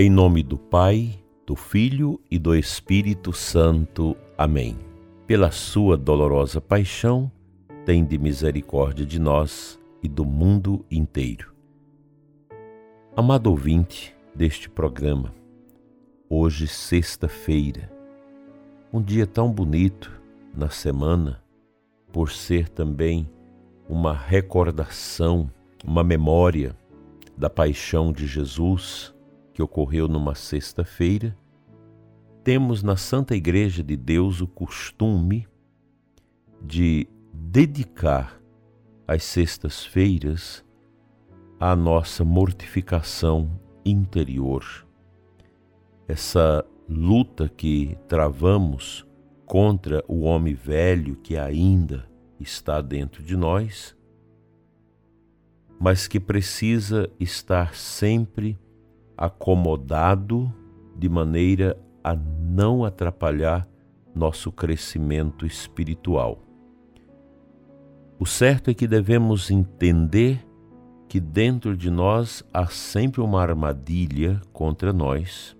Em nome do Pai, do Filho e do Espírito Santo. Amém. Pela sua dolorosa paixão, de misericórdia de nós e do mundo inteiro. Amado ouvinte deste programa, hoje, sexta-feira, um dia tão bonito na semana, por ser também uma recordação, uma memória da paixão de Jesus que ocorreu numa sexta-feira, temos na Santa Igreja de Deus o costume de dedicar as sextas-feiras à nossa mortificação interior. Essa luta que travamos contra o homem velho que ainda está dentro de nós, mas que precisa estar sempre acomodado de maneira a não atrapalhar nosso crescimento espiritual. O certo é que devemos entender que dentro de nós há sempre uma armadilha contra nós,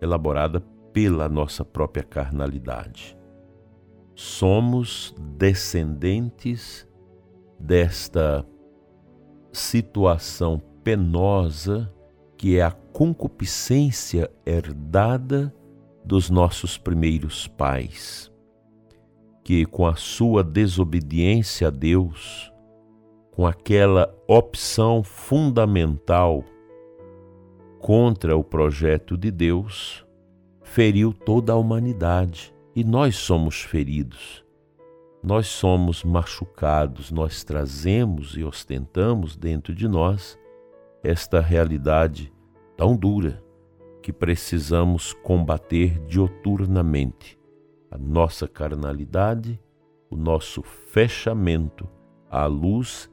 elaborada pela nossa própria carnalidade. Somos descendentes desta situação penosa que é a concupiscência herdada dos nossos primeiros pais, que com a sua desobediência a Deus, com aquela opção fundamental contra o projeto de Deus, feriu toda a humanidade e nós somos feridos. Nós somos machucados, nós trazemos e ostentamos dentro de nós esta realidade tão dura que precisamos combater dioturnamente a nossa carnalidade, o nosso fechamento à luz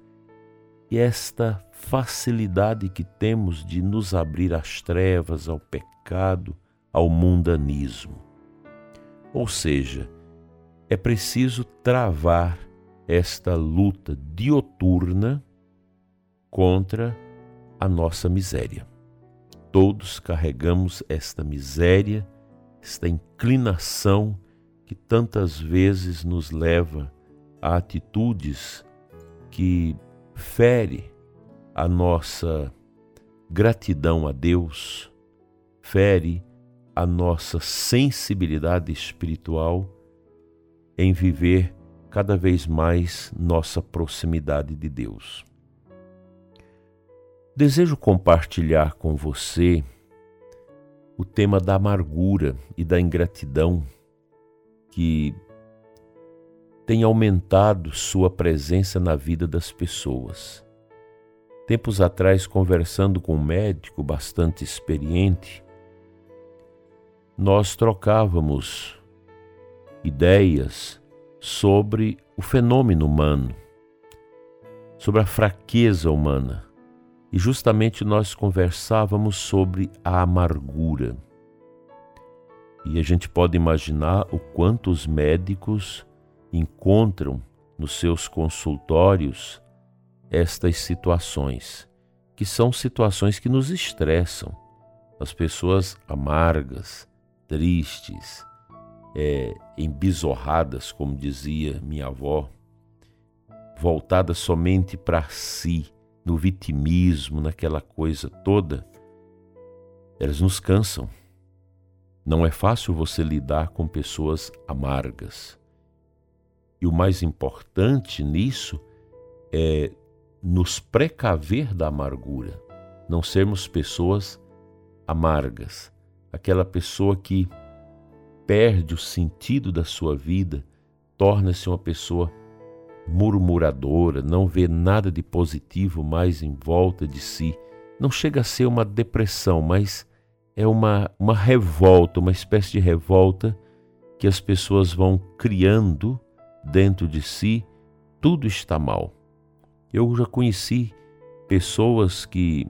e esta facilidade que temos de nos abrir às trevas, ao pecado, ao mundanismo. Ou seja, é preciso travar esta luta dioturna contra a nossa miséria. Todos carregamos esta miséria, esta inclinação que tantas vezes nos leva a atitudes que fere a nossa gratidão a Deus, fere a nossa sensibilidade espiritual em viver cada vez mais nossa proximidade de Deus. Desejo compartilhar com você o tema da amargura e da ingratidão que tem aumentado sua presença na vida das pessoas. Tempos atrás, conversando com um médico bastante experiente, nós trocávamos ideias sobre o fenômeno humano, sobre a fraqueza humana e justamente nós conversávamos sobre a amargura. E a gente pode imaginar o quanto os médicos encontram nos seus consultórios estas situações, que são situações que nos estressam. As pessoas amargas, tristes, é, embizorradas, como dizia minha avó, voltadas somente para si, no vitimismo, naquela coisa toda, elas nos cansam. Não é fácil você lidar com pessoas amargas. E o mais importante nisso é nos precaver da amargura, não sermos pessoas amargas, aquela pessoa que perde o sentido da sua vida, torna-se uma pessoa murmuradora, não vê nada de positivo mais em volta de si. Não chega a ser uma depressão, mas é uma, uma revolta, uma espécie de revolta que as pessoas vão criando dentro de si. Tudo está mal. Eu já conheci pessoas que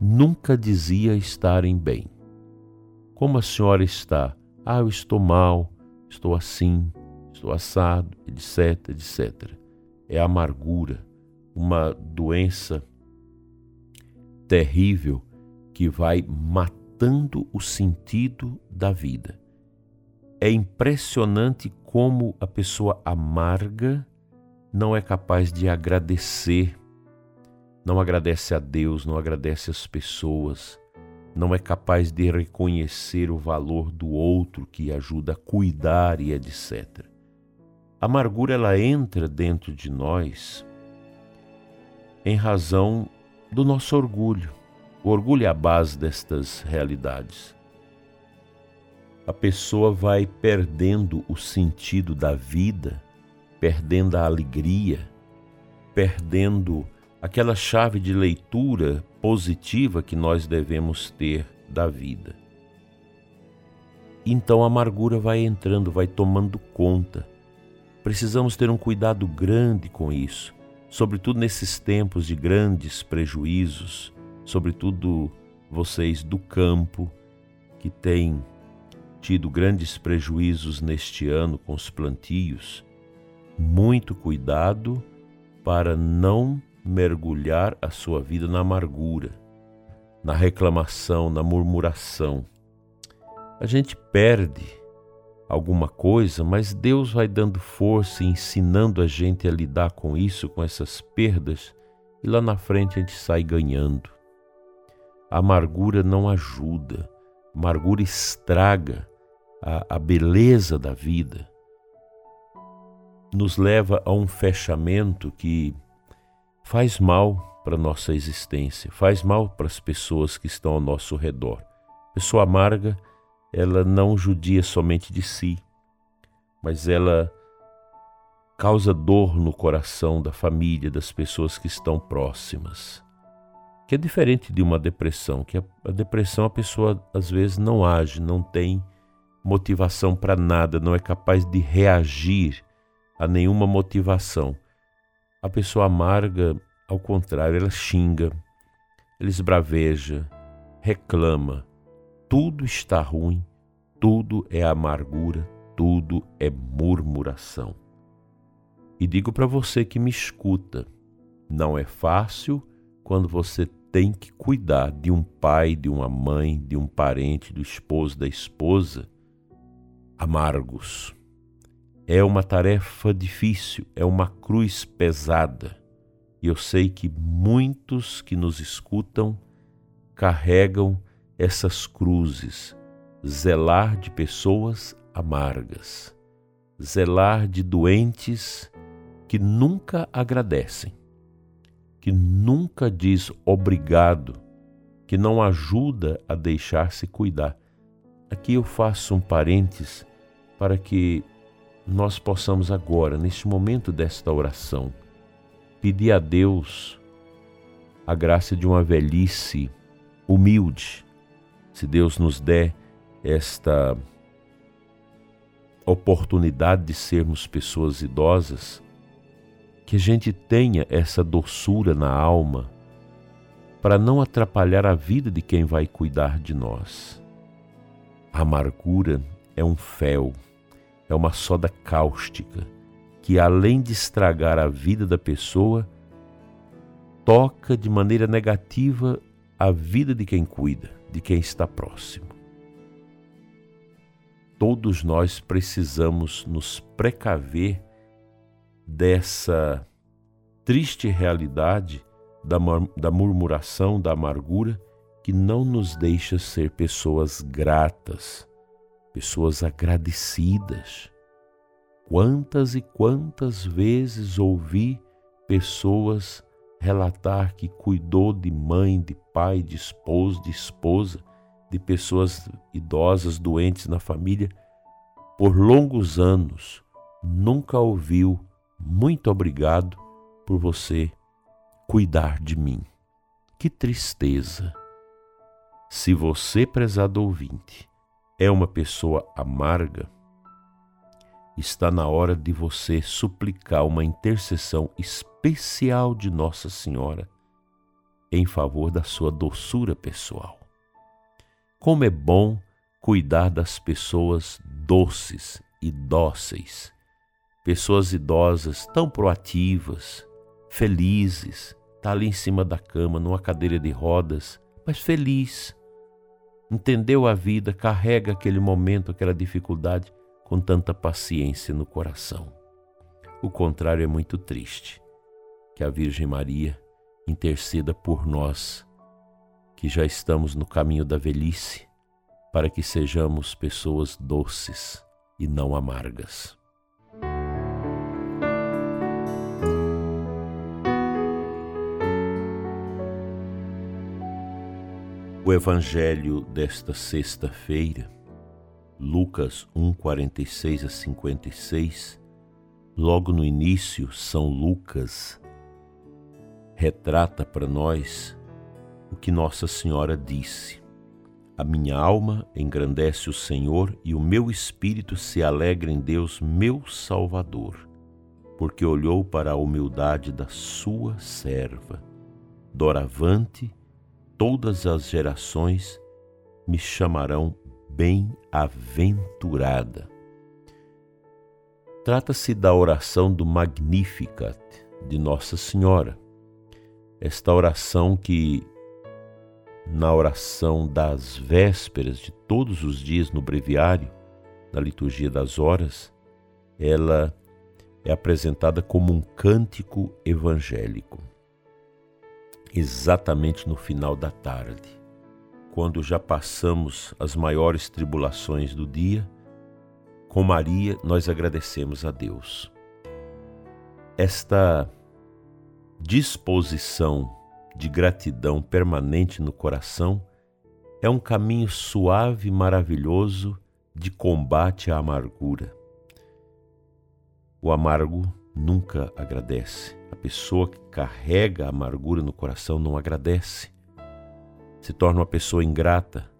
nunca dizia estarem bem. Como a senhora está? Ah, eu estou mal, estou assim, assado, etc, etc. É a amargura, uma doença terrível que vai matando o sentido da vida. É impressionante como a pessoa amarga não é capaz de agradecer, não agradece a Deus, não agradece as pessoas, não é capaz de reconhecer o valor do outro que ajuda a cuidar e etc. A amargura ela entra dentro de nós em razão do nosso orgulho. O orgulho é a base destas realidades. A pessoa vai perdendo o sentido da vida, perdendo a alegria, perdendo aquela chave de leitura positiva que nós devemos ter da vida. Então a amargura vai entrando, vai tomando conta. Precisamos ter um cuidado grande com isso, sobretudo nesses tempos de grandes prejuízos sobretudo vocês do campo que têm tido grandes prejuízos neste ano com os plantios, muito cuidado para não mergulhar a sua vida na amargura, na reclamação, na murmuração. A gente perde alguma coisa, mas Deus vai dando força e ensinando a gente a lidar com isso, com essas perdas, e lá na frente a gente sai ganhando. A amargura não ajuda, a amargura estraga a, a beleza da vida, nos leva a um fechamento que faz mal para nossa existência, faz mal para as pessoas que estão ao nosso redor. Pessoa amarga, ela não judia somente de si, mas ela causa dor no coração da família, das pessoas que estão próximas que é diferente de uma depressão, que a, a depressão a pessoa às vezes não age, não tem motivação para nada, não é capaz de reagir a nenhuma motivação. A pessoa amarga, ao contrário, ela xinga, ela esbraveja, reclama. Tudo está ruim, tudo é amargura, tudo é murmuração. E digo para você que me escuta, não é fácil quando você tem que cuidar de um pai, de uma mãe, de um parente, do esposo, da esposa, amargos. É uma tarefa difícil, é uma cruz pesada. E eu sei que muitos que nos escutam carregam essas cruzes, zelar de pessoas amargas, zelar de doentes que nunca agradecem que nunca diz obrigado, que não ajuda a deixar-se cuidar. Aqui eu faço um parênteses para que nós possamos agora, neste momento desta oração, pedir a Deus a graça de uma velhice humilde. Se Deus nos der esta oportunidade de sermos pessoas idosas, que a gente tenha essa doçura na alma para não atrapalhar a vida de quem vai cuidar de nós. A amargura é um fel, é uma soda cáustica que, além de estragar a vida da pessoa, toca de maneira negativa a vida de quem cuida, de quem está próximo. Todos nós precisamos nos precaver dessa triste realidade da, da murmuração, da amargura, que não nos deixa ser pessoas gratas, pessoas agradecidas. Quantas e quantas vezes ouvi pessoas relatar que cuidou de mãe, de pai, de esposo, de esposa, de pessoas idosas, doentes na família, por longos anos, nunca ouviu muito obrigado por você cuidar de mim. Que tristeza! Se você, prezado ouvinte, é uma pessoa amarga, está na hora de você suplicar uma intercessão especial de Nossa Senhora em favor da sua doçura pessoal. Como é bom cuidar das pessoas doces e dóceis pessoas idosas tão proativas, felizes, tá ali em cima da cama, numa cadeira de rodas, mas feliz. Entendeu a vida, carrega aquele momento, aquela dificuldade com tanta paciência no coração. O contrário é muito triste. Que a Virgem Maria interceda por nós, que já estamos no caminho da velhice, para que sejamos pessoas doces e não amargas. O Evangelho desta sexta-feira, Lucas 1, 46 a 56, logo no início, São Lucas retrata para nós o que Nossa Senhora disse. A minha alma engrandece o Senhor e o meu espírito se alegra em Deus, meu Salvador, porque olhou para a humildade da sua serva. Doravante, todas as gerações me chamarão bem-aventurada. Trata-se da oração do Magnificat de Nossa Senhora. Esta oração que, na oração das vésperas de todos os dias no breviário, na liturgia das horas, ela é apresentada como um cântico evangélico exatamente no final da tarde, quando já passamos as maiores tribulações do dia, com Maria nós agradecemos a Deus. Esta disposição de gratidão permanente no coração é um caminho suave e maravilhoso de combate à amargura. O amargo nunca agradece. A pessoa que carrega a amargura no coração não agradece. Se torna uma pessoa ingrata,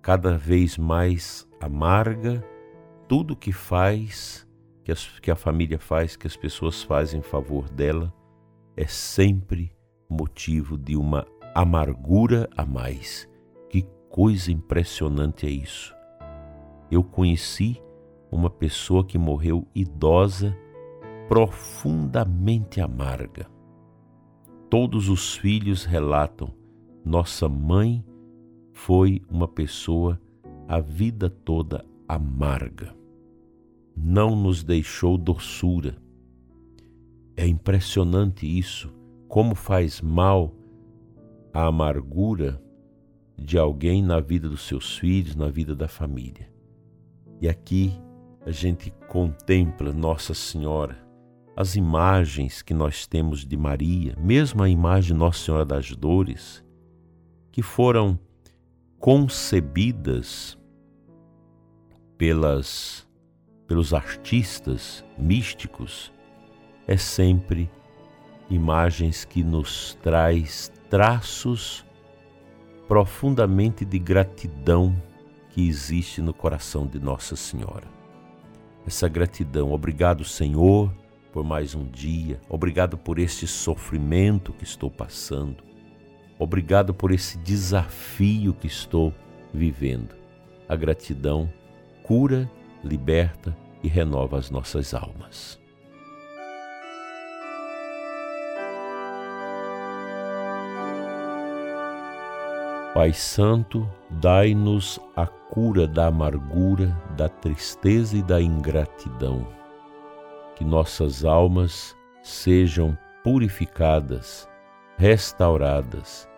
cada vez mais amarga tudo que faz, que, as, que a família faz, que as pessoas fazem em favor dela, é sempre motivo de uma amargura a mais. Que coisa impressionante é isso. Eu conheci uma pessoa que morreu idosa profundamente amarga. Todos os filhos relatam: nossa mãe foi uma pessoa a vida toda amarga. Não nos deixou doçura. É impressionante isso, como faz mal a amargura de alguém na vida dos seus filhos, na vida da família. E aqui a gente contempla Nossa Senhora as imagens que nós temos de Maria, mesmo a imagem de Nossa Senhora das Dores, que foram concebidas pelas pelos artistas místicos, é sempre imagens que nos traz traços profundamente de gratidão que existe no coração de Nossa Senhora. Essa gratidão, obrigado Senhor, por mais um dia. Obrigado por este sofrimento que estou passando. Obrigado por esse desafio que estou vivendo. A gratidão cura, liberta e renova as nossas almas. Pai Santo, dai-nos a cura da amargura, da tristeza e da ingratidão que nossas almas sejam purificadas, restauradas,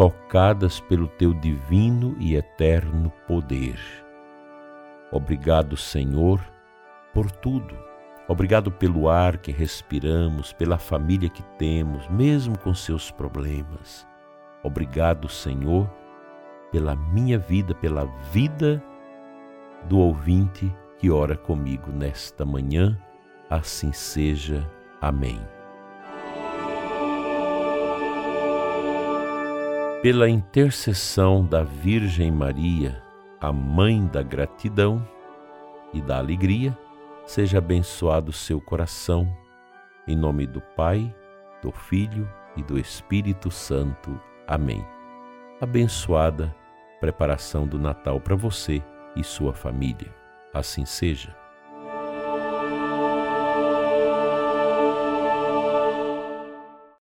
tocadas pelo teu divino e eterno poder. Obrigado, Senhor, por tudo. Obrigado pelo ar que respiramos, pela família que temos, mesmo com seus problemas. Obrigado, Senhor, pela minha vida, pela vida do ouvinte que ora comigo nesta manhã assim seja. Amém. Pela intercessão da Virgem Maria, a Mãe da gratidão e da alegria, seja abençoado seu coração, em nome do Pai, do Filho e do Espírito Santo. Amém. Abençoada preparação do Natal para você e sua família. Assim seja.